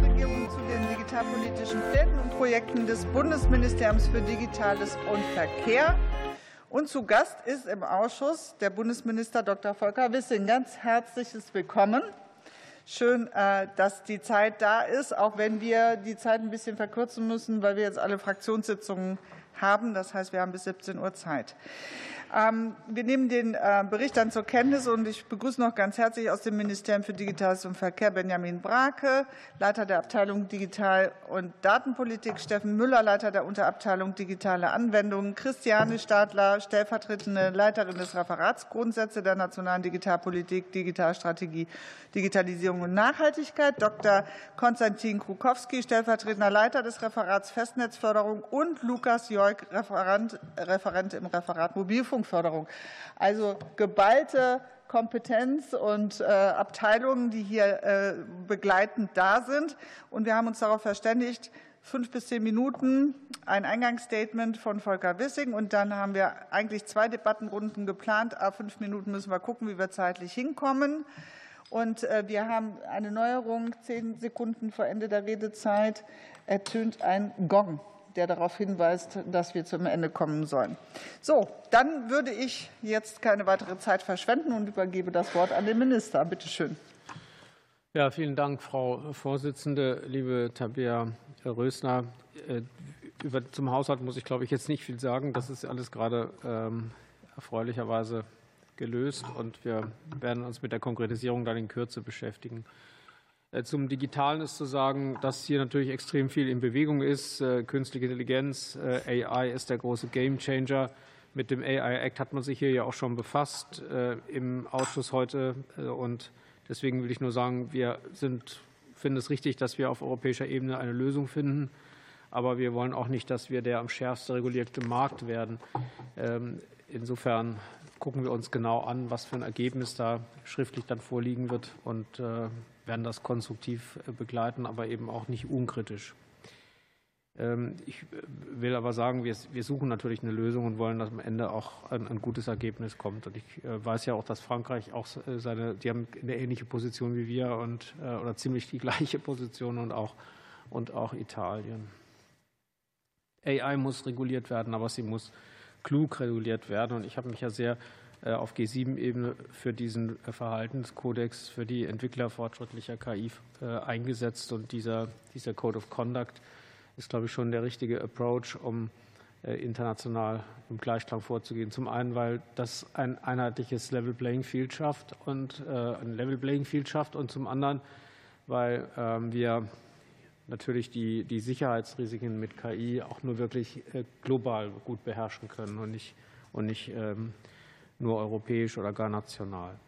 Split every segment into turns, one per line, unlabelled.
Bundesregierung zu den digitalpolitischen Plänen und Projekten des Bundesministeriums für Digitales und Verkehr. Und zu Gast ist im Ausschuss der Bundesminister Dr. Volker Wissing. Ganz herzliches Willkommen. Schön, äh, dass die Zeit da ist, auch wenn wir die Zeit ein bisschen verkürzen müssen, weil wir jetzt alle Fraktionssitzungen haben. Das heißt, wir haben bis 17 Uhr Zeit. Ähm, wir nehmen den äh, Bericht dann zur Kenntnis und ich begrüße noch ganz herzlich aus dem Ministerium für Digitales und Verkehr Benjamin Brake, Leiter der Abteilung Digital- und Datenpolitik, Steffen Müller, Leiter der Unterabteilung Digitale Anwendungen, Christiane Stadler, stellvertretende Leiterin des Referats Grundsätze der nationalen Digitalpolitik, Digitalstrategie, Digitalisierung und Nachhaltigkeit, Dr. Konstantin Krukowski, stellvertretender Leiter des Referats Festnetzförderung und Lukas Joik, Referent, Referent im Referat Mobilfunk Rundfunkförderung. Also geballte Kompetenz und äh, Abteilungen, die hier äh, begleitend da sind. Und wir haben uns darauf verständigt, fünf bis zehn Minuten ein Eingangsstatement von Volker Wissing. Und dann haben wir eigentlich zwei Debattenrunden geplant. A fünf Minuten müssen wir gucken, wie wir zeitlich hinkommen. Und äh, wir haben eine Neuerung. Zehn Sekunden vor Ende der Redezeit ertönt ein Gong der darauf hinweist, dass wir zum Ende kommen sollen. So, dann würde ich jetzt keine weitere Zeit verschwenden und übergebe das Wort an den Minister. Bitte schön.
Ja, vielen Dank, Frau Vorsitzende, liebe Tabea Rösner. Äh, über, zum Haushalt muss ich, glaube ich, jetzt nicht viel sagen. Das ist alles gerade ähm, erfreulicherweise gelöst und wir werden uns mit der Konkretisierung dann in Kürze beschäftigen. Äh, zum Digitalen ist zu sagen, dass hier natürlich extrem viel in Bewegung ist. Äh, künstliche Intelligenz, äh, AI ist der große Gamechanger. Mit dem AI Act hat man sich hier ja auch schon befasst im Ausschuss heute. Und deswegen will ich nur sagen, wir sind, finden es richtig, dass wir auf europäischer Ebene eine Lösung finden. Aber wir wollen auch nicht, dass wir der am schärfsten regulierte Markt werden. Ähm, insofern gucken wir uns genau an, was für ein Ergebnis da schriftlich dann vorliegen wird und werden das konstruktiv äh, begleiten, aber eben auch nicht unkritisch. Ähm, ich äh, will aber sagen, wir, suchen natürlich eine Lösung und wollen, dass am Ende auch ein, gutes Ergebnis kommt. Und ich äh, weiß ja auch, dass Frankreich auch seine, die haben eine ähnliche Position wie wir und oder ziemlich die gleiche Position und auch und auch Italien. AI muss reguliert werden, aber sie muss klug reguliert werden. Und ich habe mich ja sehr auf G7-Ebene für diesen äh, Verhaltenskodex für die Entwickler fortschrittlicher KI äh, eingesetzt. Und dieser, dieser Code of Conduct ist, glaube ich, schon der richtige Approach, um international im Gleichklang vorzugehen. Zum einen, weil das ein einheitliches Level Playing Field schafft und ein Level Playing Field schafft und zum anderen, weil ähm, wir natürlich die, die Sicherheitsrisiken mit KI auch nur wirklich global gut beherrschen können und nicht, und nicht ähm, nur europäisch oder gar national.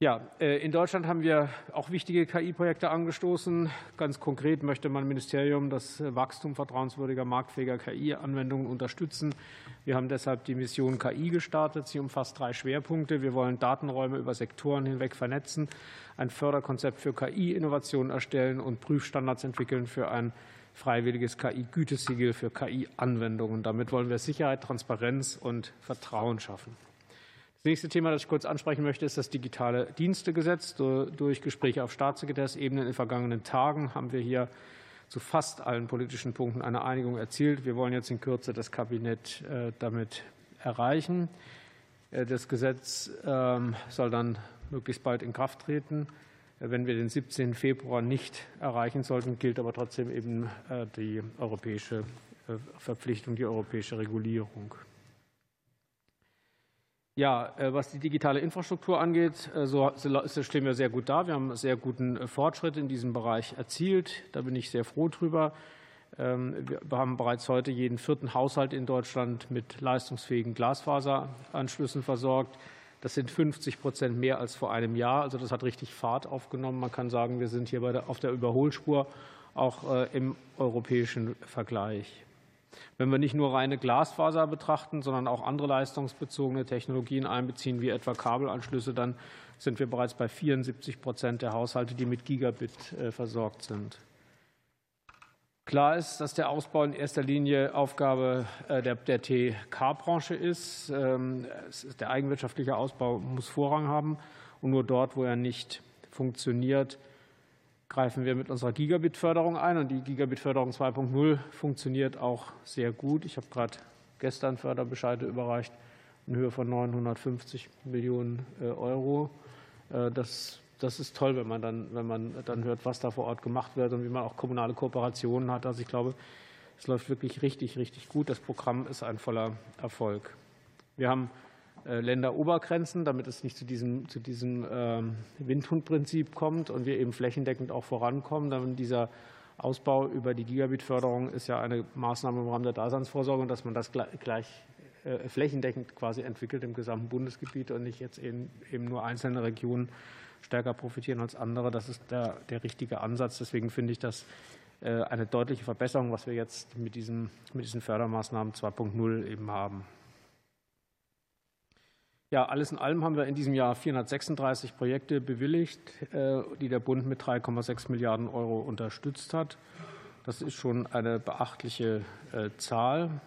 Ja, äh, in Deutschland haben wir auch wichtige KI-Projekte angestoßen. Ganz konkret möchte mein Ministerium das Wachstum vertrauenswürdiger, marktfähiger KI-Anwendungen unterstützen. Wir haben deshalb die Mission KI gestartet. Sie umfasst drei Schwerpunkte. Wir wollen Datenräume über Sektoren hinweg vernetzen, ein Förderkonzept für KI-Innovationen erstellen und Prüfstandards entwickeln für ein freiwilliges KI-Gütesiegel für KI-Anwendungen. Damit wollen wir Sicherheit, Transparenz und Vertrauen schaffen. Das nächste Thema, das ich kurz ansprechen möchte, ist das digitale Dienstegesetz. Durch Gespräche auf Staatssekretärsebene in den vergangenen Tagen haben wir hier zu fast allen politischen Punkten eine Einigung erzielt. Wir wollen jetzt in Kürze das Kabinett äh, damit erreichen. Äh, das Gesetz ähm, soll dann möglichst bald in Kraft treten. Wenn wir den 17. Februar nicht erreichen sollten, gilt aber trotzdem eben äh, die europäische äh, Verpflichtung, die europäische Regulierung. Ja, äh, was die digitale Infrastruktur angeht, so stehen wir sehr gut da. Wir haben sehr guten Fortschritt in diesem Bereich erzielt. Da bin ich sehr froh drüber. Ähm, wir haben bereits heute jeden vierten Haushalt in Deutschland mit leistungsfähigen Glasfaseranschlüssen versorgt. Das sind 50 Prozent mehr als vor einem Jahr. Also das hat richtig Fahrt aufgenommen. Man kann sagen, wir sind hier auf der Überholspur, auch äh, im europäischen Vergleich. Wenn wir nicht nur reine Glasfaser betrachten, sondern auch andere leistungsbezogene Technologien einbeziehen, wie etwa Kabelanschlüsse, dann sind wir bereits bei 74 Prozent der Haushalte, die mit Gigabit äh, versorgt sind. Klar ist, dass der Ausbau in erster Linie Aufgabe äh, der, der TK-Branche ist. Ähm, der eigenwirtschaftliche Ausbau muss Vorrang haben. Und nur dort, wo er nicht funktioniert, greifen wir mit unserer Gigabit-Förderung ein. Und die Gigabit-Förderung 2.0 funktioniert auch sehr gut. Ich habe gerade gestern Förderbescheide überreicht in Höhe von 950 Millionen Euro. Das das ist toll, wenn man dann, wenn man dann hört, was da vor Ort gemacht wird und wie man auch kommunale Kooperationen hat. Also ich glaube, es läuft wirklich richtig, richtig gut. Das Programm ist ein voller Erfolg. Wir haben äh, Länderobergrenzen, damit es nicht zu diesem, zu diesem ähm, Windhundprinzip kommt und wir eben flächendeckend auch vorankommen. Dann dieser Ausbau über die Gigabit-Förderung ist ja eine Maßnahme im Rahmen der Daseinsvorsorge dass man das gleich äh, flächendeckend quasi entwickelt im gesamten Bundesgebiet und nicht jetzt eben nur einzelne Regionen stärker profitieren als andere. Das ist der, der richtige Ansatz. Deswegen finde ich das äh, eine deutliche Verbesserung, was wir jetzt mit, diesem, mit diesen Fördermaßnahmen 2.0 eben haben. Ja, alles in allem haben wir in diesem Jahr 436 Projekte bewilligt, äh, die der Bund mit 3,6 Milliarden Euro unterstützt hat. Das ist schon eine beachtliche äh, Zahl.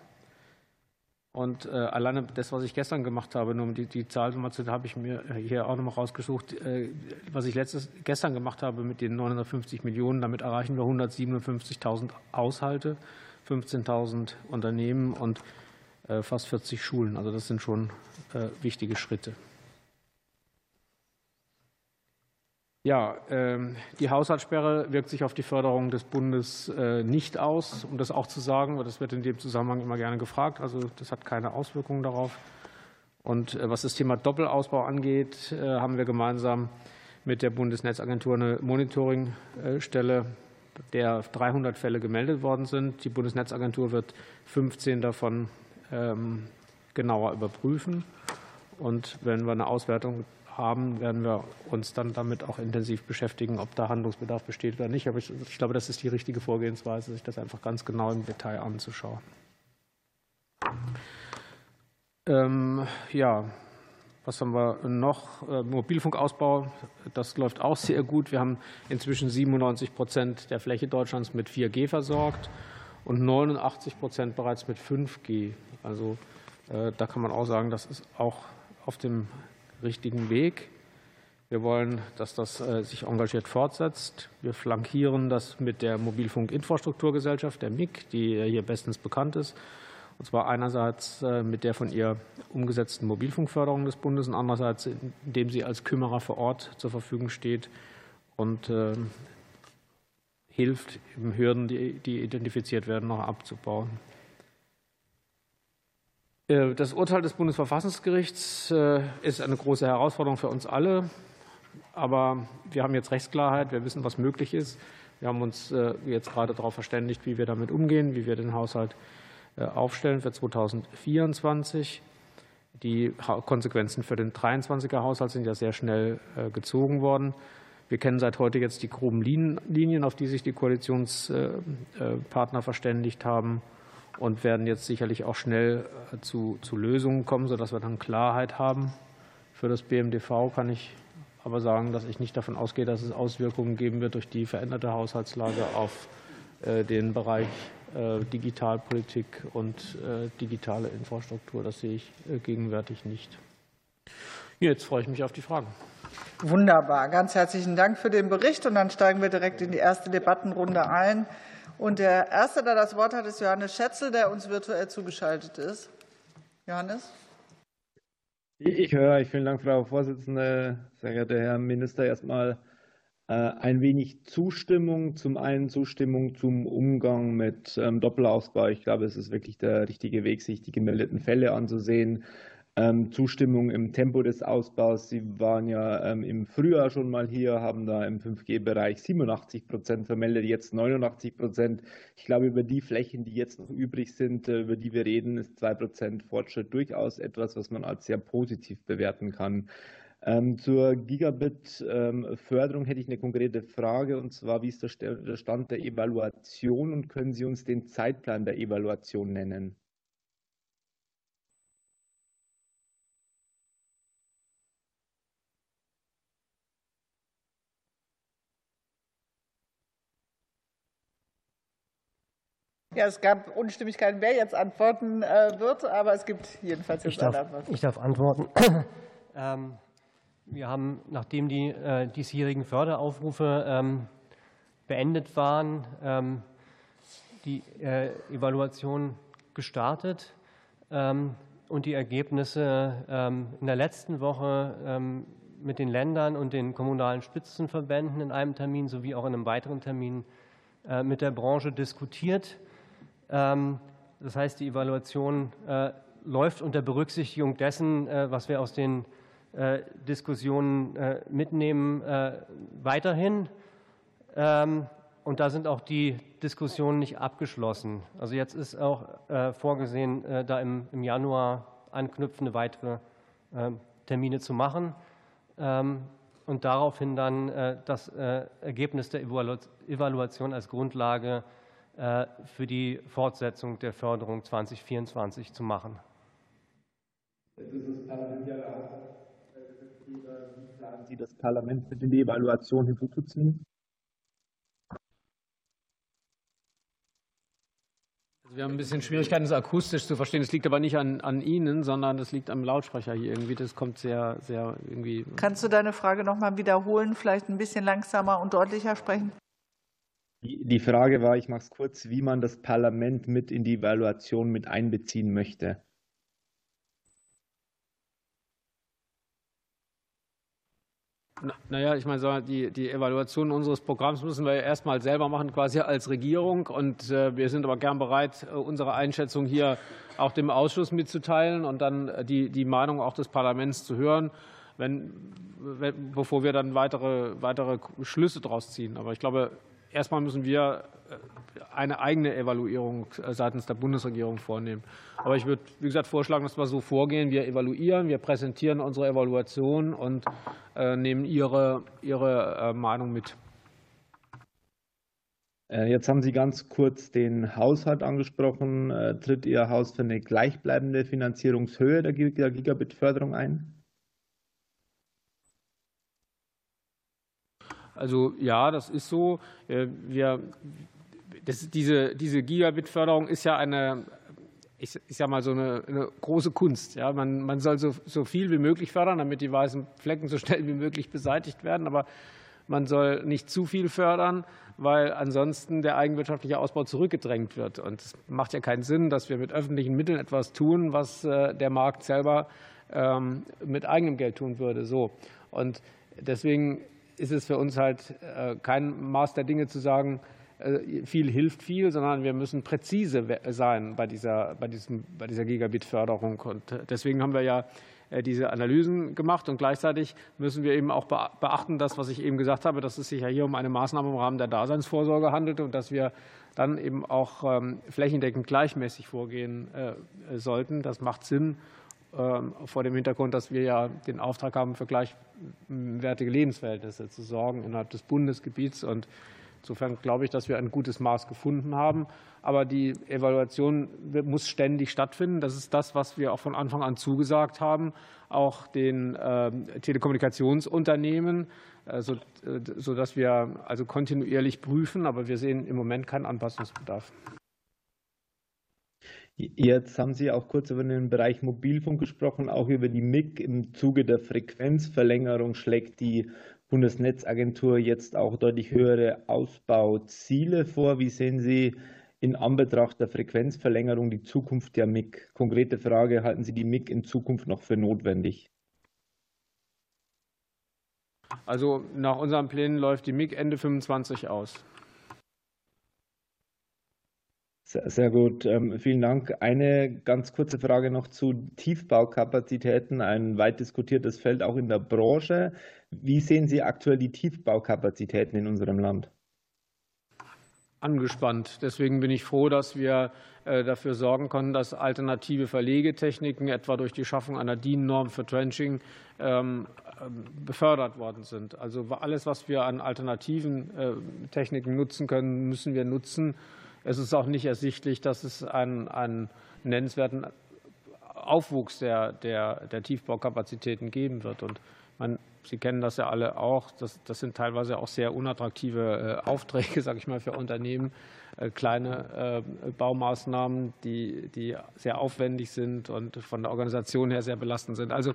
Und äh, alleine das, was ich gestern gemacht habe, nur um die, die Zahl nochmal zu, habe ich mir hier auch nochmal rausgesucht, äh, was ich letztes, gestern gemacht habe mit den 950 Millionen, damit erreichen wir 157.000 Haushalte, 15.000 Unternehmen und äh, fast 40 Schulen. Also das sind schon äh, wichtige Schritte. Ja, ähm, die Haushaltssperre wirkt sich auf die Förderung des Bundes äh, nicht aus, um das auch zu sagen, weil das wird in dem Zusammenhang immer gerne gefragt. Also das hat keine Auswirkungen darauf. Und äh, was das Thema Doppelausbau angeht, äh, haben wir gemeinsam mit der Bundesnetzagentur eine Monitoringstelle, der 300 Fälle gemeldet worden sind. Die Bundesnetzagentur wird 15 davon ähm, genauer überprüfen. Und wenn wir eine Auswertung haben, werden wir uns dann damit auch intensiv beschäftigen, ob da Handlungsbedarf besteht oder nicht. Aber ich, ich glaube, das ist die richtige Vorgehensweise, sich das einfach ganz genau im Detail anzuschauen. Ähm, ja, was haben wir noch? Äh, Mobilfunkausbau, das läuft auch sehr gut. Wir haben inzwischen 97 Prozent der Fläche Deutschlands mit 4G versorgt und 89 Prozent bereits mit 5G. Also äh, da kann man auch sagen, das ist auch auf dem richtigen Weg. Wir wollen, dass das äh, sich engagiert fortsetzt. Wir flankieren das mit der Mobilfunkinfrastrukturgesellschaft, der MIG, die hier bestens bekannt ist. Und zwar einerseits äh, mit der von ihr umgesetzten Mobilfunkförderung des Bundes und andererseits, indem sie als Kümmerer vor Ort zur Verfügung steht und äh, hilft, Hürden, die identifiziert werden, noch abzubauen. Äh, das Urteil des Bundesverfassungsgerichts äh, ist eine große Herausforderung für uns alle. Aber wir haben jetzt Rechtsklarheit, wir wissen, was möglich ist. Wir haben uns äh, jetzt gerade darauf verständigt, wie wir damit umgehen, wie wir den Haushalt aufstellen für 2024. Die Konsequenzen für den 23er Haushalt sind ja sehr schnell gezogen worden. Wir kennen seit heute jetzt die groben Linien, auf die sich die Koalitionspartner verständigt haben und werden jetzt sicherlich auch schnell äh, zu, zu Lösungen kommen, sodass wir dann Klarheit haben. Für das BMDV kann ich aber sagen, dass ich nicht davon ausgehe, dass es Auswirkungen geben wird durch die veränderte Haushaltslage auf äh, den Bereich äh, Digitalpolitik und digitale Infrastruktur. Das sehe ich gegenwärtig nicht. Jetzt freue ich mich auf die Fragen.
Wunderbar. Ganz herzlichen Dank für den Bericht. Und dann steigen wir direkt in die erste Debattenrunde ein. Und der Erste, der das Wort hat, ist Johannes Schätzel, der uns virtuell zugeschaltet ist. Johannes?
Ich höre, vielen Dank, Frau Vorsitzende. Sehr geehrter Herr Minister, erstmal äh, ein wenig Zustimmung. Zum einen Zustimmung zum Umgang mit ähm, Doppelausbau. Ich glaube, es ist wirklich der richtige Weg, sich die gemeldeten Fälle anzusehen. Ähm, Zustimmung im Tempo des Ausbaus. Sie waren ja ähm, im Frühjahr schon mal hier, haben da im 5G-Bereich 87 Prozent vermeldet, jetzt 89 Prozent. Ich glaube, über die Flächen, die jetzt noch übrig sind, äh, über die wir reden, ist 2 Prozent Fortschritt durchaus etwas, was man als sehr positiv bewerten kann. Ähm, zur Gigabit-Förderung hätte ich eine konkrete Frage, und zwar, wie ist der Stand der Evaluation und können Sie uns den Zeitplan der Evaluation nennen?
Ja, es gab Unstimmigkeiten, wer jetzt antworten äh, wird, aber es gibt jedenfalls jetzt
ich darf,
eine Antwort.
Ich darf antworten. Ähm, wir haben, nachdem die äh, diesjährigen Förderaufrufe ähm, beendet waren, ähm, die Evaluation gestartet und die Ergebnisse in der letzten Woche mit den Ländern und den kommunalen Spitzenverbänden in einem Termin sowie auch in einem weiteren Termin mit der Branche diskutiert. Das heißt, die Evaluation läuft unter Berücksichtigung dessen, was wir aus den äh, Diskussionen äh, mitnehmen, äh, weiterhin. Ähm, und da sind auch die Diskussionen nicht abgeschlossen. Also jetzt ist auch vorgesehen, da im Januar anknüpfende weitere Termine zu machen ähm, und daraufhin dann das Ergebnis der Evaluation als Grundlage für die Fortsetzung der Förderung 2024 zu machen.
Das ist das Parlament planen Sie das mit in die Evaluation hinzuzuziehen?
Also wir haben ein bisschen Schwierigkeiten, das akustisch zu verstehen. Das liegt aber nicht an, an Ihnen, sondern das liegt am Lautsprecher hier irgendwie. Das kommt sehr, sehr irgendwie.
Kannst du deine Frage noch mal wiederholen? Vielleicht ein bisschen langsamer und deutlicher sprechen?
Die Frage war, ich mache es kurz, wie man das Parlament mit in die Evaluation mit einbeziehen möchte.
Naja, ich meine, die, die Evaluation unseres Programms müssen wir erstmal selber machen, quasi als Regierung. Und äh, wir sind aber gern bereit, äh, unsere Einschätzung hier auch dem Ausschuss mitzuteilen und dann äh, die, die Meinung auch des Parlaments zu hören, wenn, bevor wir dann weitere, weitere Schlüsse daraus ziehen. Aber ich glaube, erstmal müssen wir eine eigene Evaluierung seitens der Bundesregierung vornehmen. Aber ich würde, wie gesagt, vorschlagen, dass wir so vorgehen. Wir evaluieren, wir präsentieren unsere Evaluation und äh, nehmen Ihre, Ihre äh, Meinung mit.
Äh, jetzt haben Sie ganz kurz den Haushalt angesprochen. Tritt Ihr Haus für eine gleichbleibende Finanzierungshöhe der Gigabit-Förderung ein?
Also ja, das ist so. Wir, das, diese, diese Gigabit-Förderung ist ja eine, ich, ich sage mal, so eine, eine, große Kunst. Ja, man, man soll so, so viel wie möglich fördern, damit die weißen Flecken so schnell wie möglich beseitigt werden. Aber man soll nicht zu viel fördern, weil ansonsten der eigenwirtschaftliche Ausbau zurückgedrängt wird. Und es macht ja keinen Sinn, dass wir mit öffentlichen Mitteln etwas tun, was äh, der Markt selber ähm, mit eigenem Geld tun würde. So. Und deswegen ist es für uns halt äh, kein Maß der Dinge zu sagen, äh, viel hilft viel, sondern wir müssen präzise sein bei dieser, bei bei dieser Gigabit-Förderung. Und äh, deswegen haben wir ja diese Analysen gemacht. Und gleichzeitig müssen wir eben auch beachten, das, was ich eben gesagt habe, dass es sich ja hier um eine Maßnahme im Rahmen der Daseinsvorsorge handelt und dass wir dann eben auch ähm, flächendeckend gleichmäßig vorgehen sollten. Das macht Sinn vor dem Hintergrund, dass wir ja den Auftrag haben, für gleichwertige Lebensverhältnisse zu sorgen innerhalb des Bundesgebiets. Und Insofern glaube ich, dass wir ein gutes Maß gefunden haben. Aber die Evaluation muss ständig stattfinden. Das ist das, was wir auch von Anfang an zugesagt haben, auch den ähm, Telekommunikationsunternehmen, äh, sodass wir also kontinuierlich prüfen. Aber wir sehen im Moment keinen Anpassungsbedarf.
Jetzt haben Sie auch kurz über den Bereich Mobilfunk gesprochen, auch über die MIG. Im Zuge der Frequenzverlängerung schlägt die Bundesnetzagentur jetzt auch deutlich höhere Ausbauziele vor. Wie sehen Sie in Anbetracht der Frequenzverlängerung die Zukunft der MIG? Konkrete Frage, halten Sie die MIG in Zukunft noch für notwendig?
Also nach unseren Plänen läuft die MIG Ende 25 aus.
Sehr gut, ähm, vielen Dank. Eine ganz kurze Frage noch zu Tiefbaukapazitäten, ein weit diskutiertes Feld auch in der Branche. Wie sehen Sie aktuell die Tiefbaukapazitäten in unserem Land?
Angespannt. Deswegen bin ich froh, dass wir äh, dafür sorgen können, dass alternative Verlegetechniken, etwa durch die Schaffung einer DIN-Norm für Trenching, ähm, befördert worden sind. Also alles, was wir an alternativen äh, Techniken nutzen können, müssen wir nutzen. Es ist auch nicht ersichtlich, dass es einen, einen nennenswerten Aufwuchs der, der, der Tiefbaukapazitäten geben wird. Und man, Sie kennen das ja alle auch. Das, das sind teilweise auch sehr unattraktive äh, Aufträge, sage ich mal, für Unternehmen. Äh, kleine äh, Baumaßnahmen, die, die sehr aufwendig sind und von der Organisation her sehr belastend sind. Also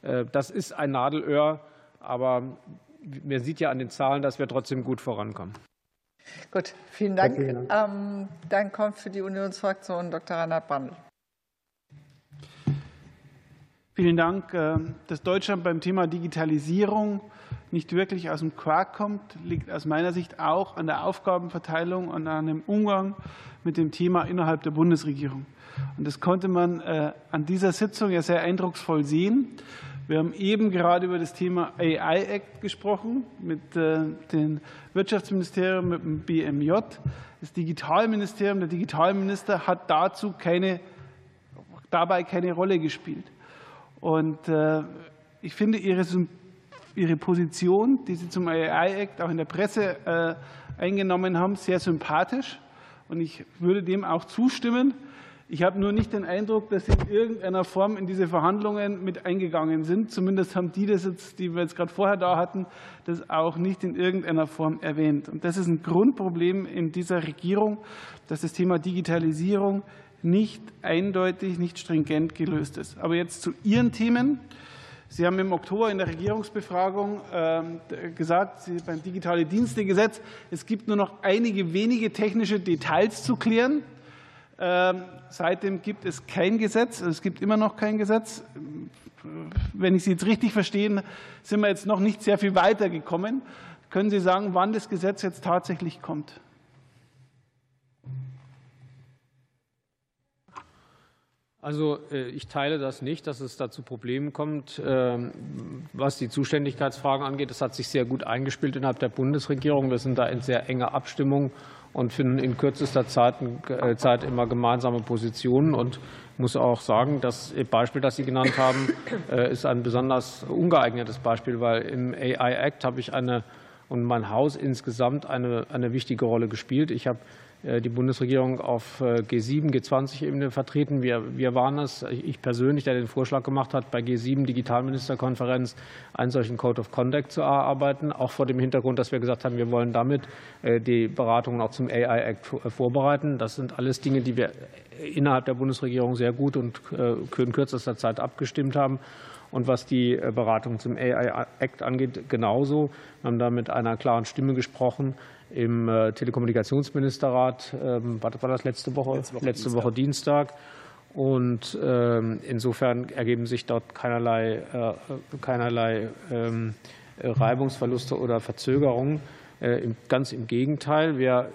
das ist ein Nadelöhr, aber man sieht ja an den Zahlen, dass wir trotzdem gut vorankommen.
Gut, vielen Dank. Ähm, dann kommt für die Unionsfraktion Dr. Reinhard Brandl.
Vielen Dank. Ähm, dass Deutschland beim Thema Digitalisierung nicht wirklich aus dem Quark kommt, liegt aus meiner Sicht auch an der Aufgabenverteilung und an dem Umgang mit dem Thema innerhalb der Bundesregierung. Und das konnte man äh, an dieser Sitzung ja sehr eindrucksvoll sehen. Wir haben eben gerade über das Thema AI Act gesprochen mit äh, dem Wirtschaftsministerium, mit dem BMJ. Das Digitalministerium, der Digitalminister hat dazu keine, dabei keine Rolle gespielt. Und äh, ich finde Ihre, Ihre Position, die Sie zum AI Act auch in der Presse eingenommen haben, sehr sympathisch. Und ich würde dem auch zustimmen. Ich habe nur nicht den Eindruck, dass Sie in irgendeiner Form in diese Verhandlungen mit eingegangen sind. Zumindest haben die das jetzt, die wir jetzt gerade vorher da hatten, das auch nicht in irgendeiner Form erwähnt. Und das ist ein Grundproblem in dieser Regierung, dass das Thema Digitalisierung nicht eindeutig, nicht stringent gelöst ist. Aber jetzt zu Ihren Themen. Sie haben im Oktober in der Regierungsbefragung ähm, gesagt, beim Digitale Dienstegesetz, es gibt nur noch einige wenige technische Details zu klären. Ähm, seitdem gibt es kein Gesetz. Es gibt immer noch kein Gesetz. Wenn ich Sie jetzt richtig verstehe, sind wir jetzt noch nicht sehr viel weiter gekommen. Können Sie sagen, wann das Gesetz jetzt tatsächlich kommt?
Also äh, ich teile das nicht, dass es da zu Problemen kommt, ähm, was die Zuständigkeitsfragen angeht. Das hat sich sehr gut eingespielt innerhalb der Bundesregierung. Wir sind da in sehr enger Abstimmung und finden in kürzester Zeit, äh, immer gemeinsame Positionen. Und muss auch sagen, das Beispiel, das Sie genannt haben, äh, ist ein besonders ungeeignetes Beispiel, weil im AI Act habe ich eine und mein Haus insgesamt eine, eine wichtige Rolle gespielt. Ich habe die Bundesregierung auf äh, G7, G20-Ebene vertreten. Wir, wir waren es, ich persönlich, der den Vorschlag gemacht hat, bei G7 Digitalministerkonferenz einen solchen Code of Conduct zu erarbeiten, auch vor dem Hintergrund, dass wir gesagt haben, wir wollen damit äh, die Beratungen auch zum AI Act vorbereiten. Das sind alles Dinge, die wir innerhalb der Bundesregierung sehr gut und in kürzester Zeit abgestimmt haben. Und was die Beratung zum AI Act angeht, genauso. Wir haben da mit einer klaren Stimme gesprochen im äh, Telekommunikationsministerrat, ähm, war das letzte Woche? Letzte Woche, letzte Woche Dienstag. Und ähm, insofern ergeben sich dort keinerlei, äh, keinerlei ähm, Reibungsverluste oder Verzögerungen. Äh, ganz im Gegenteil, wir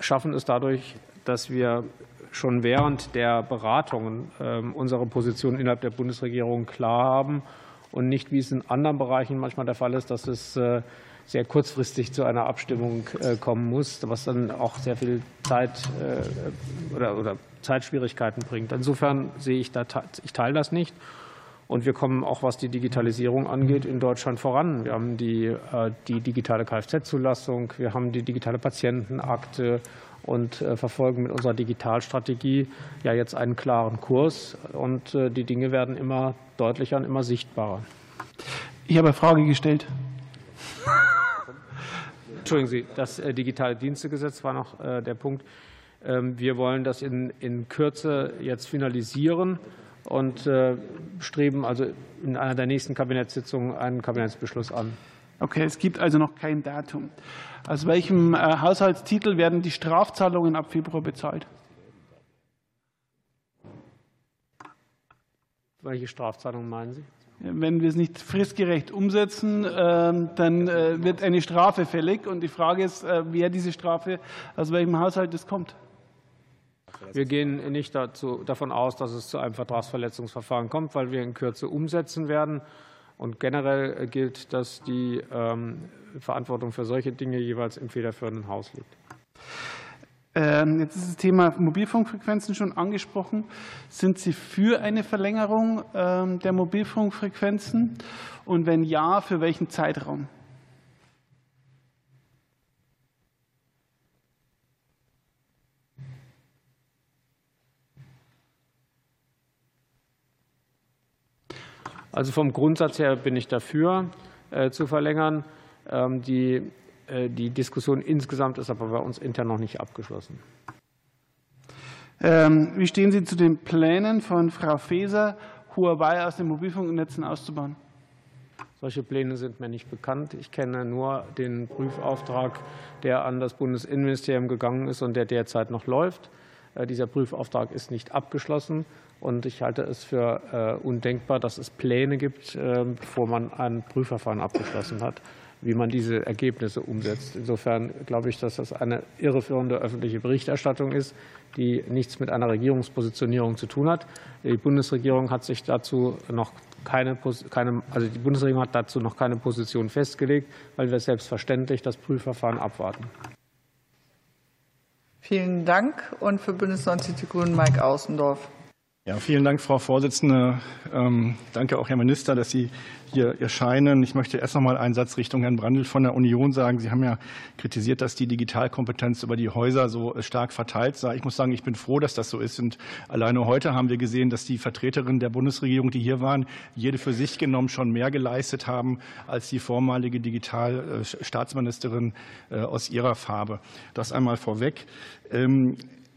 schaffen es dadurch, dass wir schon während der Beratungen unsere Position innerhalb der Bundesregierung klar haben und nicht, wie es in anderen Bereichen manchmal der Fall ist, dass es sehr kurzfristig zu einer Abstimmung äh, kommen muss, was dann auch sehr viel Zeit äh, oder, oder Zeitschwierigkeiten bringt. Insofern sehe ich da, ich teile das nicht. Und wir kommen auch, was die Digitalisierung angeht, in Deutschland voran. Wir haben die, äh, die digitale Kfz-Zulassung, wir haben die digitale Patientenakte und verfolgen mit unserer Digitalstrategie ja jetzt einen klaren Kurs. Und die Dinge werden immer deutlicher und immer sichtbarer.
Ich habe eine Frage gestellt.
Entschuldigen Sie, das äh, digitale Dienstegesetz war noch äh, der Punkt. Ähm, wir wollen das in, in Kürze jetzt finalisieren und äh, streben also in einer der nächsten Kabinettssitzungen einen Kabinettsbeschluss an.
Okay, es gibt also noch kein Datum. Aus welchem Haushaltstitel werden die Strafzahlungen ab Februar bezahlt?
Welche Strafzahlungen meinen Sie?
Wenn wir es nicht fristgerecht umsetzen, ähm, dann äh, wird eine Strafe fällig. Und die Frage ist, äh, wer diese Strafe, aus welchem Haushalt es kommt.
Wir gehen nicht dazu, davon aus, dass es zu einem Vertragsverletzungsverfahren kommt, weil wir in Kürze umsetzen werden. Und generell gilt, dass die ähm, Verantwortung für solche Dinge jeweils im federführenden Haus liegt.
Ähm, jetzt ist das Thema Mobilfunkfrequenzen schon angesprochen. Sind Sie für eine Verlängerung ähm, der Mobilfunkfrequenzen? Und wenn ja, für welchen Zeitraum?
Also vom Grundsatz her bin ich dafür, äh, zu verlängern. Ähm, die die Diskussion insgesamt ist aber bei uns intern noch nicht abgeschlossen.
Ähm, wie stehen Sie zu den Plänen von Frau Faeser, Huawei aus den Mobilfunknetzen auszubauen?
Solche Pläne sind mir nicht bekannt. Ich kenne nur den Prüfauftrag, der an das Bundesinnenministerium gegangen ist und der derzeit noch läuft. Äh, dieser Prüfauftrag ist nicht abgeschlossen. Und ich halte es für äh, undenkbar, dass es Pläne gibt, bevor man ein Prüfverfahren abgeschlossen hat, wie man diese Ergebnisse umsetzt. Insofern glaube ich, dass das eine irreführende öffentliche Berichterstattung ist, die nichts mit einer Regierungspositionierung zu tun hat. Die Bundesregierung hat sich dazu noch keine, keine, also die Bundesregierung hat dazu noch keine Position festgelegt, weil wir selbstverständlich das Prüfverfahren abwarten.
Vielen Dank. Und für Bündnis 90 Die Grünen Mike Außendorf.
Ja, vielen Dank, Frau Vorsitzende. Ähm, danke auch, Herr Minister, dass Sie hier erscheinen. Ich möchte erst noch mal einen Satz Richtung Herrn Brandl von der Union sagen. Sie haben ja kritisiert, dass die Digitalkompetenz über die Häuser so stark verteilt sei. Ich muss sagen, ich bin froh, dass das so ist. Und alleine heute haben wir gesehen, dass die Vertreterinnen der Bundesregierung, die hier waren, jede für sich genommen schon mehr geleistet haben als die vormalige Digitalstaatsministerin äh, aus ihrer Farbe. Das einmal vorweg.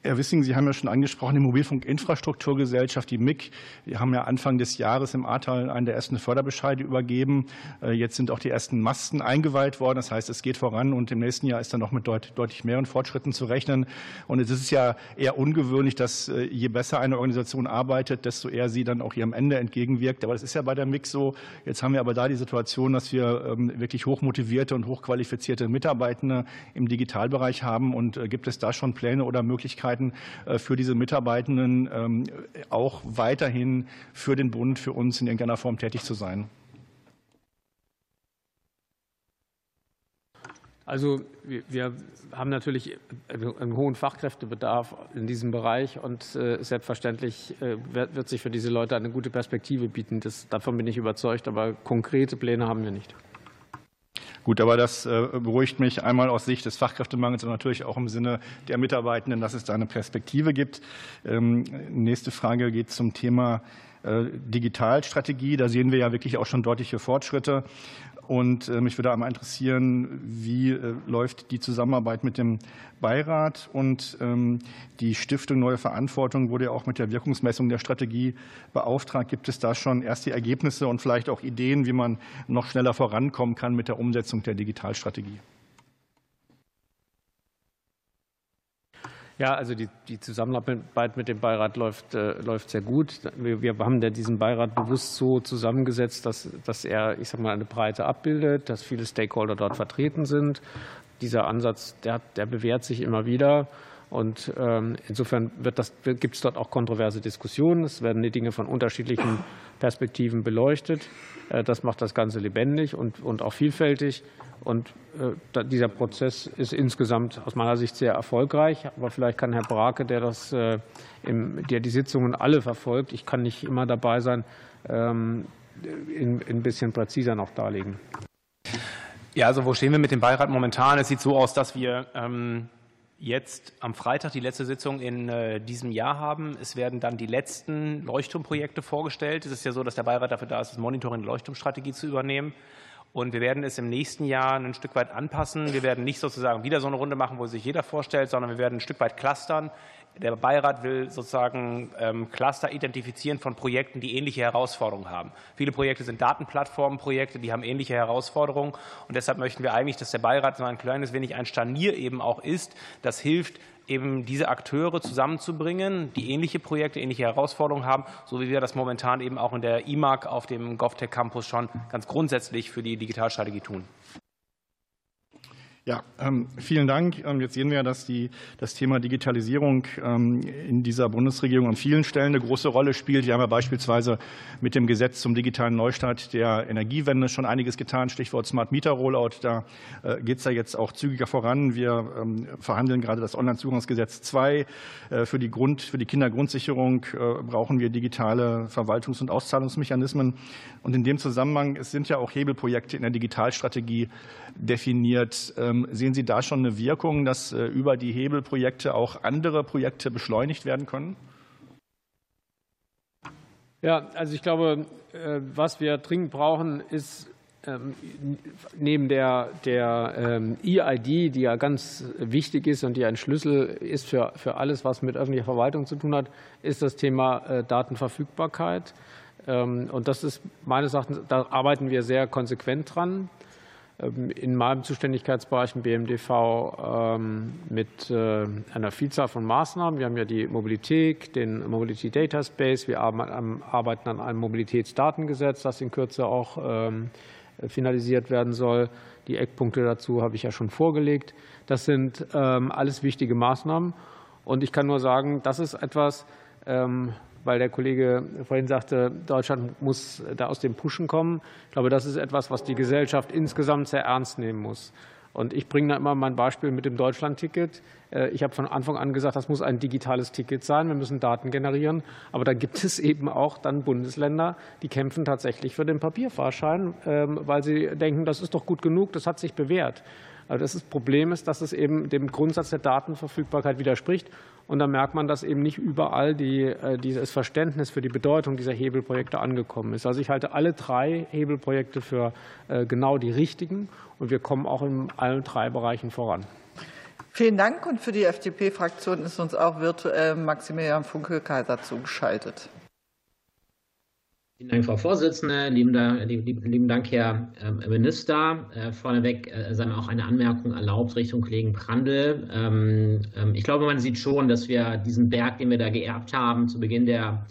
Herr Wissing, Sie haben ja schon angesprochen, die Mobilfunkinfrastrukturgesellschaft, die MIG, die haben ja Anfang des Jahres im Ahrtal einen der ersten Förderbescheide übergeben. Äh, jetzt sind auch die ersten Masten eingeweiht worden. Das heißt, es geht voran und im nächsten Jahr ist dann noch mit deutlich mehreren Fortschritten zu rechnen. Und es ist ja eher ungewöhnlich, dass äh, je besser eine Organisation arbeitet, desto eher sie dann auch ihrem Ende entgegenwirkt. Aber das ist ja bei der MIG so. Jetzt haben wir aber da die Situation, dass wir ähm, wirklich hochmotivierte und hochqualifizierte Mitarbeitende im Digitalbereich haben. Und äh, gibt es da schon Pläne oder Möglichkeiten, Möglichkeiten äh, für diese Mitarbeitenden ähm, auch weiterhin für den Bund, für uns in irgendeiner Form tätig zu sein?
Also wir haben natürlich einen hohen Fachkräftebedarf in diesem Bereich und äh, selbstverständlich äh, wird sich für diese Leute eine gute Perspektive bieten. Das, davon bin ich überzeugt, aber konkrete Pläne haben wir nicht.
Gut, aber das äh, beruhigt mich einmal aus Sicht des Fachkräftemangels und natürlich auch im Sinne der Mitarbeitenden, dass es da eine Perspektive gibt. Ähm, nächste Frage geht zum Thema Digitalstrategie. Da sehen wir ja wirklich auch schon deutliche Fortschritte. Und äh, mich würde einmal interessieren, wie äh, läuft die Zusammenarbeit mit dem Beirat und ähm, die Stiftung Neue Verantwortung wurde ja auch mit der Wirkungsmessung der Strategie beauftragt. Gibt es da schon erste Ergebnisse und vielleicht auch Ideen, wie man noch schneller vorankommen kann mit der Umsetzung der Digitalstrategie?
Ja, also die, die Zusammenarbeit mit dem Beirat läuft, äh, läuft sehr gut. Wir, wir haben ja diesen Beirat bewusst so zusammengesetzt, dass, dass er, ich sag mal, eine Breite abbildet, dass viele Stakeholder dort vertreten sind. Dieser Ansatz, der, der bewährt sich immer wieder. Und ähm, insofern gibt es dort auch kontroverse Diskussionen. Es werden die Dinge von unterschiedlichen Perspektiven beleuchtet. Äh, das macht das Ganze lebendig und, und auch vielfältig. Und äh, dieser Prozess ist insgesamt aus meiner Sicht sehr erfolgreich. Aber vielleicht kann Herr Brake, der, das, äh, der die Sitzungen alle verfolgt, ich kann nicht immer dabei sein, ähm, ein bisschen präziser noch darlegen.
Ja, also wo stehen wir mit dem Beirat momentan? Es sieht so aus, dass wir ähm, jetzt am Freitag die letzte Sitzung in äh, diesem Jahr haben. Es werden dann die letzten Leuchtturmprojekte vorgestellt. Es ist ja so, dass der Beirat dafür da ist, das Monitoring der Leuchtturmstrategie zu übernehmen. Und wir werden es im nächsten Jahr ein Stück weit anpassen. Wir werden nicht sozusagen wieder so eine Runde machen, wo sich jeder vorstellt, sondern wir werden ein Stück weit clustern. Der Beirat will sozusagen ähm, Cluster identifizieren von Projekten, die ähnliche Herausforderungen haben. Viele Projekte sind Datenplattformenprojekte, die haben ähnliche Herausforderungen. Und deshalb möchten wir eigentlich, dass der Beirat so ein kleines wenig ein Stanier eben auch ist. Das hilft, eben diese Akteure zusammenzubringen, die ähnliche Projekte, ähnliche Herausforderungen haben, so wie wir das momentan eben auch in der IMAG auf dem GovTech Campus schon ganz grundsätzlich für die Digitalstrategie tun.
Ja, ähm, vielen Dank. Ähm, jetzt sehen wir, dass die, das Thema Digitalisierung ähm, in dieser Bundesregierung an vielen Stellen eine große Rolle spielt. Wir haben ja beispielsweise mit dem Gesetz zum digitalen Neustart der Energiewende schon einiges getan. Stichwort Smart Meter Rollout. Da äh, geht es ja jetzt auch zügiger voran. Wir verhandeln gerade das Onlinezugangsgesetz 2. Äh, für die, Grund, für die Kindergrundsicherung äh, brauchen wir digitale Verwaltungs- und Auszahlungsmechanismen. Und in dem Zusammenhang es sind ja auch Hebelprojekte in der Digitalstrategie definiert. Ähm, sehen Sie da schon eine Wirkung, dass äh, über die Hebelprojekte auch andere Projekte beschleunigt werden können?
Ja, also ich glaube, äh, was wir dringend brauchen, ist ähm, neben der, der ähm, EID, die ja ganz wichtig ist und die ein Schlüssel ist für, für alles, was mit öffentlicher Verwaltung zu tun hat, ist das Thema äh, Datenverfügbarkeit. Und das ist meines Erachtens, da arbeiten wir sehr konsequent dran. Ähm, in meinem Zuständigkeitsbereich im BMDV ähm, mit äh, einer Vielzahl von Maßnahmen. Wir haben ja die Mobilität, den Mobility Data Space. Wir arbeiten an einem Mobilitätsdatengesetz, das in Kürze auch ähm, finalisiert werden soll. Die Eckpunkte dazu habe ich ja schon vorgelegt. Das sind alles wichtige Maßnahmen. Und ich kann nur sagen, das ist etwas, weil der Kollege vorhin sagte, Deutschland muss da aus dem Pushen kommen. Ich glaube, das ist etwas, was die Gesellschaft insgesamt sehr ernst nehmen muss. Und ich bringe da immer mein Beispiel mit dem Deutschlandticket. Äh, ich habe von Anfang an gesagt, das muss ein digitales Ticket sein. Wir müssen Daten generieren. Aber da gibt es eben auch dann Bundesländer, die kämpfen tatsächlich für den Papierfahrschein, ähm, weil sie denken, das ist doch gut genug, das hat sich bewährt. Also das Problem ist, dass es eben dem Grundsatz der Datenverfügbarkeit widerspricht. Und da merkt man, dass eben nicht überall die, äh, dieses Verständnis für die Bedeutung dieser Hebelprojekte angekommen ist. Also ich halte alle drei Hebelprojekte für äh, genau die richtigen und wir kommen auch in allen drei Bereichen voran.
Vielen Dank. Und für die FDP-Fraktion ist uns auch virtuell Maximilian Funke-Kaiser zugeschaltet.
Vielen Dank, Frau Vorsitzende. Lieben Dank, lieben Dank Herr ähm, Minister. Äh, vorneweg äh, sei mir auch eine Anmerkung erlaubt Richtung Kollegen Prandl. Ähm, ähm, ich glaube, man sieht schon, dass wir diesen Berg, den wir da geerbt haben, zu Beginn der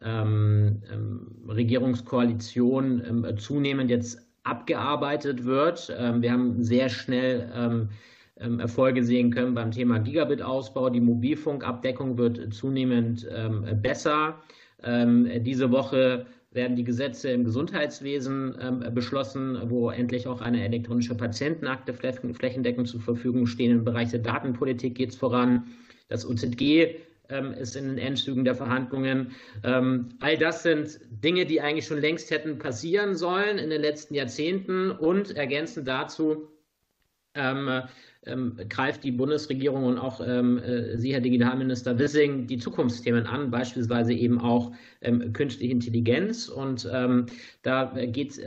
Regierungskoalition zunehmend jetzt abgearbeitet wird. Wir haben sehr schnell Erfolge sehen können beim Thema Gigabit-Ausbau. Die Mobilfunkabdeckung wird zunehmend besser. Diese Woche werden die Gesetze im Gesundheitswesen ähm, beschlossen, wo endlich auch eine elektronische Patientenakte flächendeckend zur Verfügung stehen. Im Bereich der Datenpolitik geht es voran. Das OZG ähm, ist in den Endzügen der Verhandlungen. Ähm, all das sind Dinge, die eigentlich schon längst hätten passieren sollen in den letzten Jahrzehnten und ergänzend dazu ähm, greift die Bundesregierung und auch ähm, äh, Sie, Herr Digitalminister Wissing, die Zukunftsthemen an, beispielsweise eben auch ähm, künstliche Intelligenz. Und da geht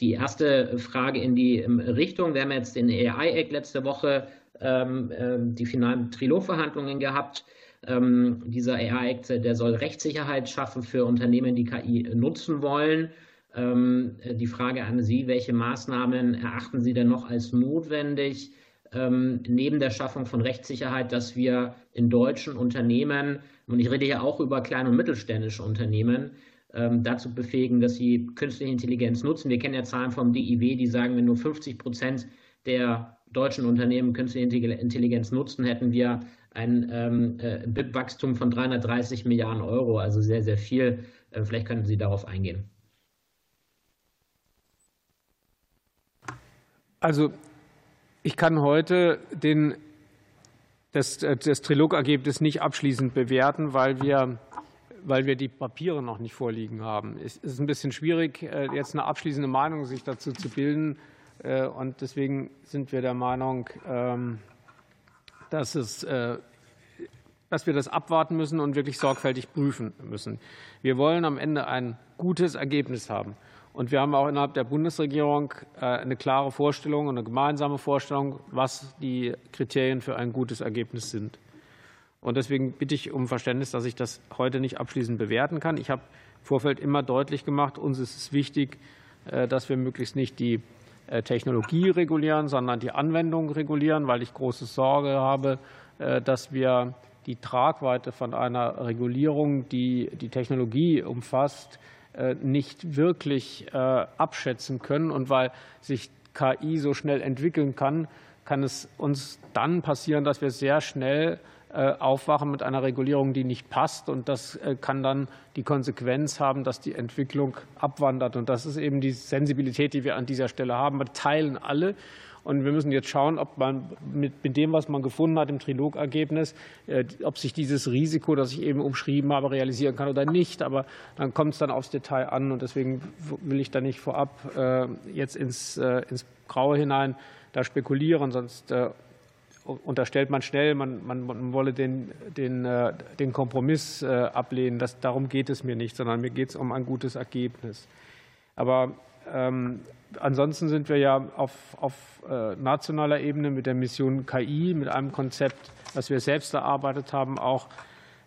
die erste Frage in die Richtung. Wir haben jetzt den AI-Act letzte Woche die finalen Trilogverhandlungen gehabt. dieser AI-Act, der soll Rechtssicherheit schaffen für Unternehmen, die KI nutzen wollen. Die Frage an Sie, welche Maßnahmen erachten Sie denn noch als notwendig? Ähm, neben der Schaffung von Rechtssicherheit, dass wir in deutschen Unternehmen, und ich rede ja auch über kleine und mittelständische Unternehmen, ähm, dazu befähigen, dass sie künstliche Intelligenz nutzen. Wir kennen ja Zahlen vom DIW, die sagen, wenn nur 50 Prozent der deutschen Unternehmen künstliche Intelligenz nutzen, hätten wir ein ähm, äh, BIP-Wachstum von 330 Milliarden Euro, also sehr, sehr viel. Äh, vielleicht könnten Sie darauf eingehen.
Also ich kann heute den, das, das Trilogergebnis nicht abschließend bewerten, weil wir, weil wir die Papiere noch nicht vorliegen haben. Es ist ein bisschen schwierig, äh, jetzt eine abschließende Meinung sich dazu zu bilden. Äh, und deswegen sind wir der Meinung, ähm, dass, es, äh, dass wir das abwarten müssen und wirklich sorgfältig prüfen müssen. Wir wollen am Ende ein gutes Ergebnis haben. Und wir haben auch innerhalb der Bundesregierung äh, eine klare Vorstellung und eine gemeinsame Vorstellung, was die Kriterien für ein gutes Ergebnis sind. Und deswegen bitte ich um Verständnis, dass ich das heute nicht abschließend bewerten kann. Ich habe im Vorfeld immer deutlich gemacht, uns ist es wichtig, äh, dass wir möglichst nicht die äh, Technologie regulieren, sondern die Anwendung regulieren, weil ich große Sorge habe, dass wir die Tragweite von einer Regulierung, die die Technologie umfasst, nicht wirklich äh, abschätzen können. Und weil sich KI so schnell entwickeln kann, kann es uns dann passieren, dass wir sehr schnell äh, aufwachen mit einer Regulierung, die nicht passt. Und das kann dann die Konsequenz haben, dass die Entwicklung abwandert. Und das ist eben die Sensibilität, die wir an dieser Stelle haben. Wir teilen alle. Und wir müssen jetzt schauen, ob man mit, dem, was man gefunden hat im Trilogergebnis, äh, ob sich dieses Risiko, das ich eben umschrieben habe, realisieren kann oder nicht. Aber dann kommt es dann aufs Detail an. Und deswegen will ich da nicht vorab äh, jetzt ins, äh, ins Graue hinein da spekulieren, sonst unterstellt man schnell, man, man, wolle den, den, den Kompromiss ablehnen. Das, darum geht es mir nicht, sondern mir geht es um ein gutes Ergebnis. Aber ansonsten sind wir ja auf, auf äh, nationaler Ebene mit der Mission KI, mit einem Konzept, das wir selbst erarbeitet haben, auch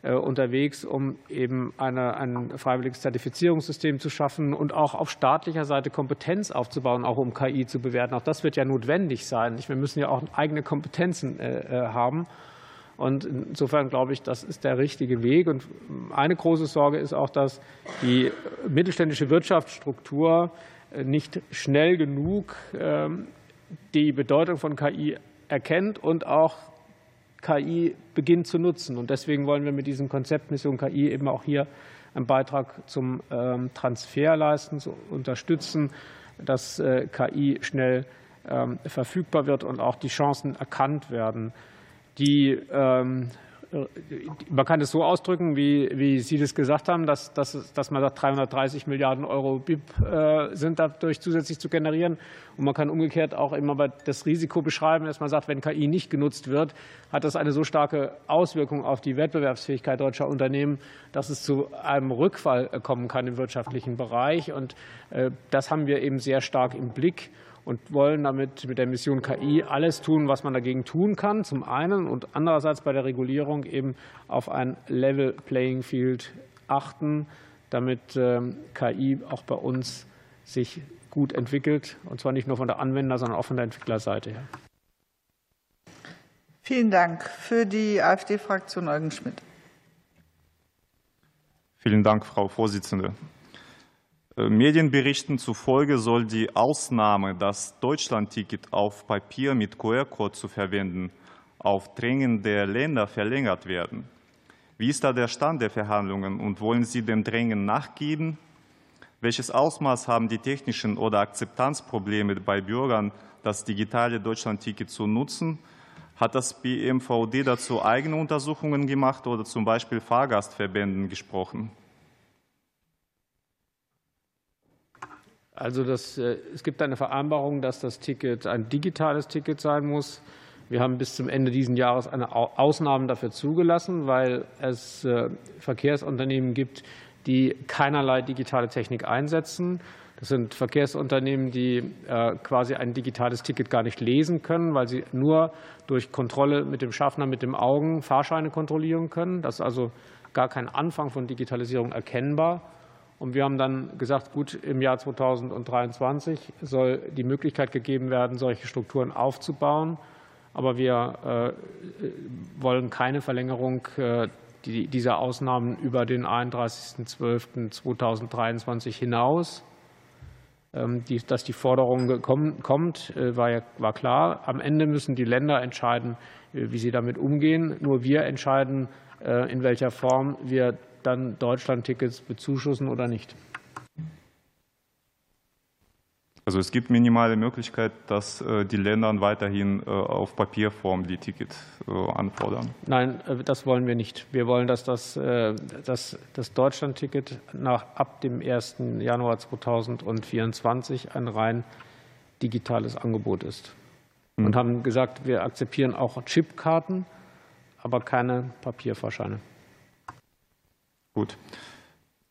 äh, unterwegs, um eben eine, ein freiwilliges Zertifizierungssystem zu schaffen und auch auf staatlicher Seite Kompetenz aufzubauen, auch um KI zu bewerten. Auch das wird ja notwendig sein. Wir müssen ja auch eigene Kompetenzen äh, haben. Und insofern glaube ich, das ist der richtige Weg. Und eine große Sorge ist auch, dass die mittelständische Wirtschaftsstruktur nicht schnell genug ähm, die Bedeutung von KI erkennt und auch KI beginnt zu nutzen. Und deswegen wollen wir mit diesem Konzept Mission KI eben auch hier einen Beitrag zum ähm, Transfer leisten, zu unterstützen, dass äh, KI schnell ähm, verfügbar wird und auch die Chancen erkannt werden. Die man kann es so ausdrücken, wie, wie Sie das gesagt haben, dass, dass, dass man sagt, 330 Milliarden Euro BIP äh, sind dadurch zusätzlich zu generieren. Und man kann umgekehrt auch immer das Risiko beschreiben, dass man sagt, wenn KI nicht genutzt wird, hat das eine so starke Auswirkung auf die Wettbewerbsfähigkeit deutscher Unternehmen, dass es zu einem Rückfall kommen kann im wirtschaftlichen Bereich. Und äh, das haben wir eben sehr stark im Blick und wollen damit mit der Mission KI alles tun, was man dagegen tun kann, zum einen und andererseits bei der Regulierung eben auf ein Level Playing Field achten, damit ähm, KI auch bei uns sich gut entwickelt, und zwar nicht nur von der Anwender-, sondern auch von der Entwicklerseite her.
Vielen Dank. Für die AfD-Fraktion Eugen Schmidt.
Vielen Dank, Frau Vorsitzende. Äh, Medienberichten zufolge soll die Ausnahme, das Deutschlandticket auf Papier mit QR-Code zu verwenden, auf Drängen der Länder verlängert werden. Wie ist da der Stand der Verhandlungen und wollen Sie dem Drängen nachgeben? Welches Ausmaß haben die technischen oder Akzeptanzprobleme bei Bürgern, das digitale Deutschlandticket zu nutzen? Hat das BMVD dazu eigene Untersuchungen gemacht oder zum Beispiel Fahrgastverbänden gesprochen?
Also das, äh, es gibt eine Vereinbarung, dass das Ticket ein digitales Ticket sein muss. Wir haben bis zum Ende dieses Jahres eine Ausnahmen dafür zugelassen, weil es äh, Verkehrsunternehmen gibt, die keinerlei digitale Technik einsetzen. Das sind Verkehrsunternehmen, die äh, quasi ein digitales Ticket gar nicht lesen können, weil sie nur durch Kontrolle mit dem Schaffner, mit dem Augen Fahrscheine kontrollieren können. Das ist also gar kein Anfang von Digitalisierung erkennbar. Und wir haben dann gesagt, gut, im Jahr 2023 soll die Möglichkeit gegeben werden, solche Strukturen aufzubauen. Aber wir äh, wollen keine Verlängerung äh, dieser Ausnahmen über den 31.12.2023 hinaus. Ähm, dass die Forderung kommt, äh, war klar. Am Ende müssen die Länder entscheiden, wie sie damit umgehen. Nur wir entscheiden, in welcher Form wir dann Deutschlandtickets bezuschussen oder nicht?
Also es gibt minimale Möglichkeit, dass äh, die Länder weiterhin äh, auf Papierform die Tickets äh, anfordern.
Nein, das wollen wir nicht. Wir wollen, dass das, dass das Deutschlandticket nach ab dem 1. Januar 2024 ein rein digitales Angebot ist. Hm. Und haben gesagt, wir akzeptieren auch Chipkarten, aber keine Papierfahrscheine.
Gut.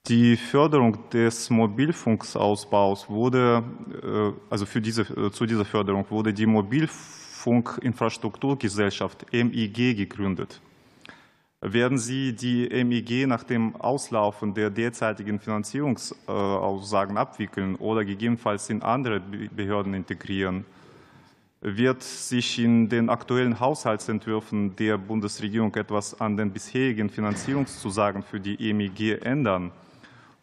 Die Förderung des Mobilfunksausbaus wurde, äh, also für diese, äh, zu dieser Förderung wurde die Mobilfunkinfrastrukturgesellschaft MIG gegründet. Werden Sie die MIG nach dem Auslaufen der derzeitigen Finanzierungsaussagen abwickeln oder gegebenenfalls in andere Behörden integrieren? Wird sich in den aktuellen Haushaltsentwürfen der Bundesregierung etwas an den bisherigen Finanzierungszusagen für die EMIG ändern?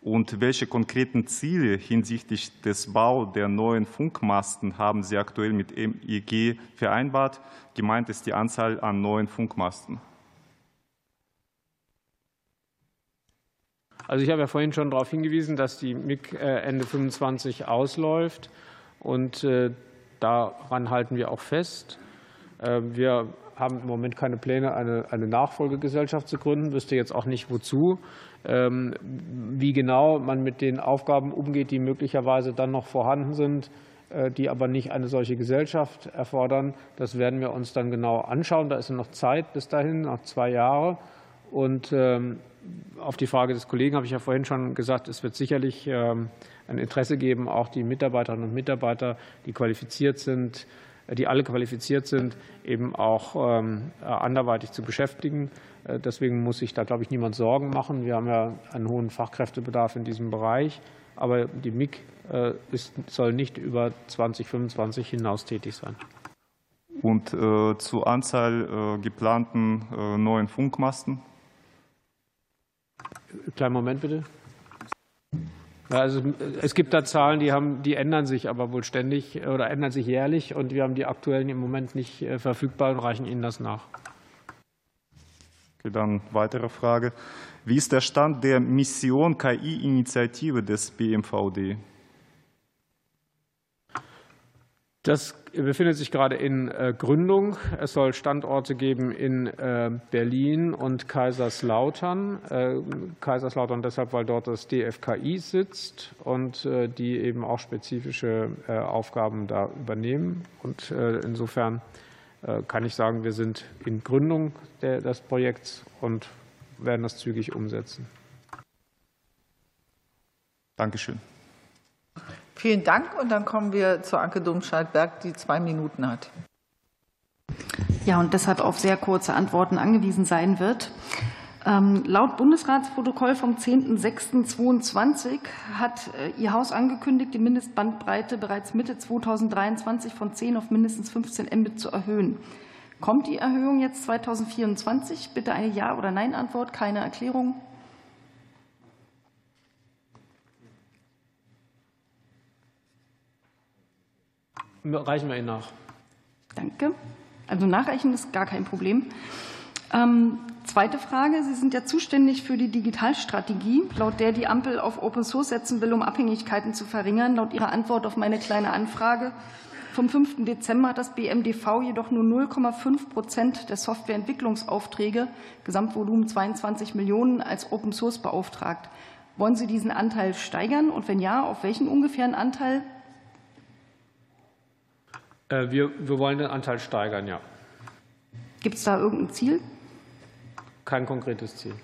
Und welche konkreten Ziele hinsichtlich des Bau der neuen Funkmasten haben Sie aktuell mit EMIG vereinbart? Gemeint ist die Anzahl an neuen Funkmasten.
Also ich habe ja vorhin schon darauf hingewiesen, dass die MIG äh, Ende 25 ausläuft und äh, Daran halten wir auch fest. Ähm, wir haben im Moment keine Pläne, eine, Nachfolgegesellschaft zu gründen, wüsste jetzt auch nicht wozu. Ähm, wie genau man mit den Aufgaben umgeht, die möglicherweise dann noch vorhanden sind, äh, die aber nicht eine solche Gesellschaft erfordern, das werden wir uns dann genau anschauen. Da ist noch Zeit bis dahin, noch zwei Jahre. Und ähm, auf die Frage des Kollegen habe ich ja vorhin schon gesagt, es wird sicherlich ein Interesse geben, auch die Mitarbeiterinnen und Mitarbeiter, die qualifiziert sind, die alle qualifiziert sind, eben auch ähm, anderweitig zu beschäftigen. Deswegen muss sich da, glaube ich, niemand Sorgen machen. Wir haben ja einen hohen Fachkräftebedarf in diesem Bereich. Aber die MIG ist, soll nicht über 2025 hinaus tätig sein.
Und äh, zur Anzahl äh, geplanten äh, neuen Funkmasten?
Kleinen Moment bitte. Also es gibt da Zahlen, die, haben, die ändern sich aber wohl ständig oder ändern sich jährlich und wir haben die aktuellen im Moment nicht äh, verfügbar und reichen Ihnen das nach.
Okay, dann weitere Frage. Wie ist der Stand der Mission KI-Initiative des BMVD?
Das befindet sich gerade in äh, Gründung. Es soll Standorte geben in äh, Berlin und Kaiserslautern. Äh, Kaiserslautern deshalb, weil dort das DFKI sitzt und die eben auch spezifische Aufgaben da übernehmen. Und insofern kann ich sagen, wir sind in Gründung des Projekts und werden das zügig umsetzen.
Dankeschön.
Vielen Dank. Und dann kommen wir zu Anke Domscheit-Berg, die zwei Minuten hat.
Ja, und deshalb auf sehr kurze Antworten angewiesen sein wird. Ähm, laut Bundesratsprotokoll vom 10.06.22 hat äh, Ihr Haus angekündigt, die Mindestbandbreite bereits Mitte 2023 von 10 auf mindestens 15 Mbit zu erhöhen. Kommt die Erhöhung jetzt 2024? Bitte eine Ja- oder Nein-Antwort, keine Erklärung.
Reichen wir Ihnen nach.
Danke. Also nachreichen ist gar kein Problem. Ähm, zweite Frage. Sie sind ja zuständig für die Digitalstrategie, laut der die Ampel auf Open Source setzen will, um Abhängigkeiten zu verringern. Laut Ihrer Antwort auf meine kleine Anfrage vom 5. Dezember hat das BMDV jedoch nur 0,5 Prozent der Softwareentwicklungsaufträge, Gesamtvolumen 22 Millionen, als Open Source beauftragt. Wollen Sie diesen Anteil steigern? Und wenn ja, auf welchen ungefähren Anteil?
Äh, wir, wir wollen den Anteil steigern, ja.
Gibt es da irgendein Ziel?
Kein konkretes Ziel.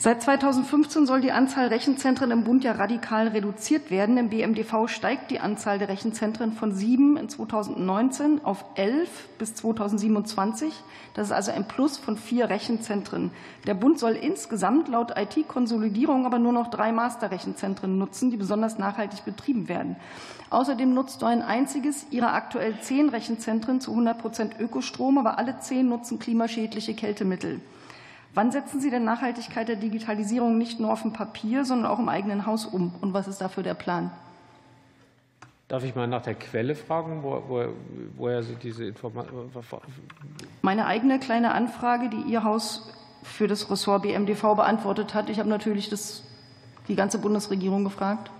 Seit 2015 soll die Anzahl Rechenzentren im Bund ja radikal reduziert werden. Im BMDV steigt die Anzahl der Rechenzentren von sieben in 2019 auf elf bis 2027. Das ist also ein Plus von vier Rechenzentren. Der Bund soll insgesamt laut IT-Konsolidierung aber nur noch drei Masterrechenzentren nutzen, die besonders nachhaltig betrieben werden. Außerdem nutzt nur ein einziges ihrer aktuell zehn Rechenzentren zu 100 Prozent Ökostrom, aber alle zehn nutzen klimaschädliche Kältemittel. Wann setzen Sie denn Nachhaltigkeit der Digitalisierung nicht nur auf dem Papier, sondern auch im eigenen Haus um? Und was ist dafür der Plan?
Darf ich mal nach der Quelle fragen, wo, wo, woher Sie diese Informationen.
Meine eigene kleine Anfrage, die Ihr Haus für das Ressort BMDV beantwortet hat. Ich habe natürlich das, die ganze Bundesregierung gefragt.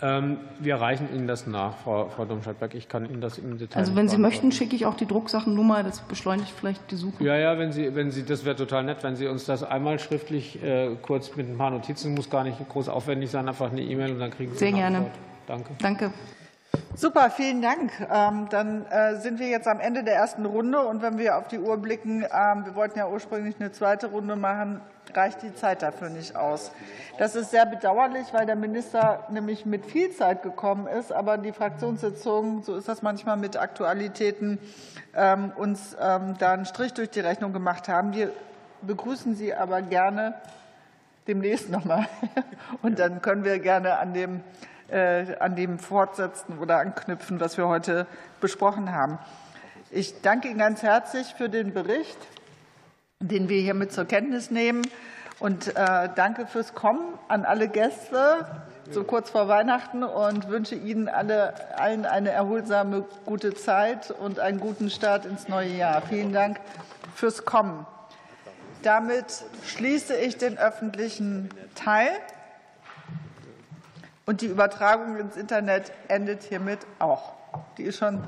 Ähm, wir reichen Ihnen das nach, Frau, Frau Domscheit-Berg. Ich kann Ihnen das im Detail.
Also, wenn Sie möchten, schicke ich auch die Drucksachennummer. Das beschleunigt vielleicht die Suche.
Ja, ja, wenn Sie, wenn Sie, das wäre total nett, wenn Sie uns das einmal schriftlich äh, kurz mit ein paar Notizen, muss gar nicht groß aufwendig sein, einfach eine E-Mail und dann kriegen Sie
Sehr gerne.
Antwort. Danke.
Danke.
Super, vielen Dank. Ähm, dann äh, sind wir jetzt am Ende der ersten Runde. Und wenn wir auf die Uhr blicken, ähm, wir wollten ja ursprünglich eine zweite Runde machen, reicht die Zeit dafür nicht aus. Das ist sehr bedauerlich, weil der Minister nämlich mit viel Zeit gekommen ist, aber die Fraktionssitzungen, so ist das manchmal mit Aktualitäten, ähm, uns da einen Strich durch die Rechnung gemacht haben. Wir begrüßen Sie aber gerne demnächst nochmal. Und dann können wir gerne an dem an dem fortsetzen oder anknüpfen, was wir heute besprochen haben. Ich danke Ihnen ganz herzlich für den Bericht, den wir hiermit zur Kenntnis nehmen. Und äh, danke fürs Kommen an alle Gäste so kurz vor Weihnachten und wünsche Ihnen alle, allen eine erholsame, gute Zeit und einen guten Start ins neue Jahr. Vielen Dank fürs Kommen. Damit schließe ich den öffentlichen Teil. Und die Übertragung ins Internet endet hiermit auch. Die ist schon